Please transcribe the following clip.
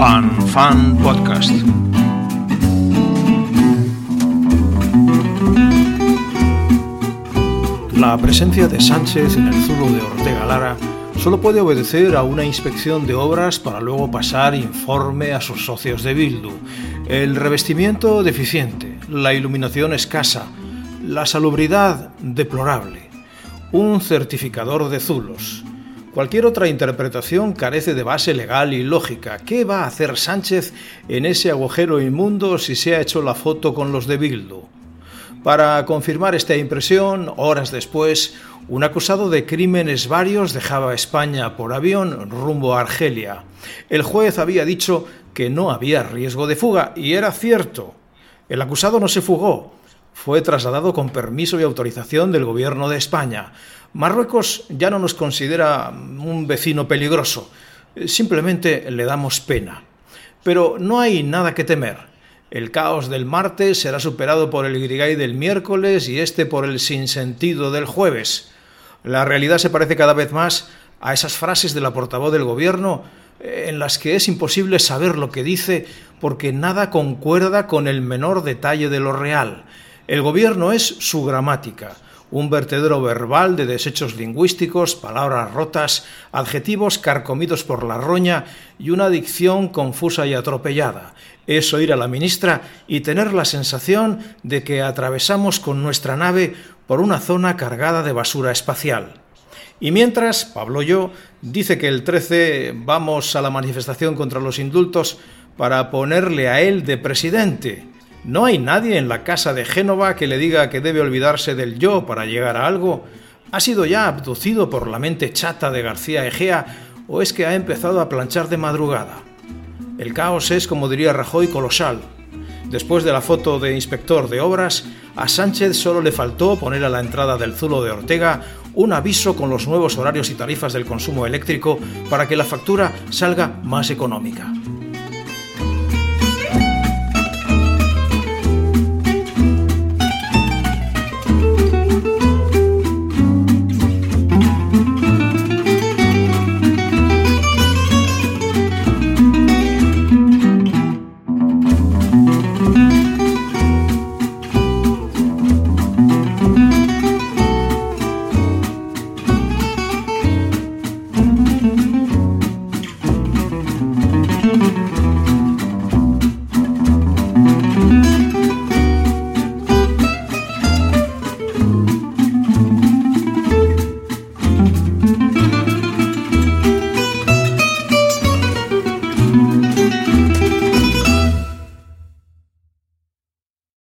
Fan Fan Podcast. La presencia de Sánchez en el zulo de Ortega Lara solo puede obedecer a una inspección de obras para luego pasar informe a sus socios de Bildu. El revestimiento deficiente, la iluminación escasa, la salubridad deplorable, un certificador de zulos. Cualquier otra interpretación carece de base legal y lógica. ¿Qué va a hacer Sánchez en ese agujero inmundo si se ha hecho la foto con los de Bildu? Para confirmar esta impresión, horas después, un acusado de crímenes varios dejaba España por avión rumbo a Argelia. El juez había dicho que no había riesgo de fuga, y era cierto. El acusado no se fugó, fue trasladado con permiso y autorización del gobierno de España. Marruecos ya no nos considera un vecino peligroso, simplemente le damos pena. Pero no hay nada que temer. El caos del martes será superado por el grigay del miércoles y este por el sinsentido del jueves. La realidad se parece cada vez más a esas frases de la portavoz del gobierno en las que es imposible saber lo que dice porque nada concuerda con el menor detalle de lo real. El gobierno es su gramática, un vertedero verbal de desechos lingüísticos, palabras rotas, adjetivos carcomidos por la roña y una dicción confusa y atropellada. Es oír a la ministra y tener la sensación de que atravesamos con nuestra nave por una zona cargada de basura espacial. Y mientras, Pablo Yo dice que el 13 vamos a la manifestación contra los indultos para ponerle a él de presidente. No hay nadie en la casa de Génova que le diga que debe olvidarse del yo para llegar a algo. ¿Ha sido ya abducido por la mente chata de García Egea o es que ha empezado a planchar de madrugada? El caos es, como diría Rajoy, colosal. Después de la foto de inspector de obras, a Sánchez solo le faltó poner a la entrada del Zulo de Ortega un aviso con los nuevos horarios y tarifas del consumo eléctrico para que la factura salga más económica.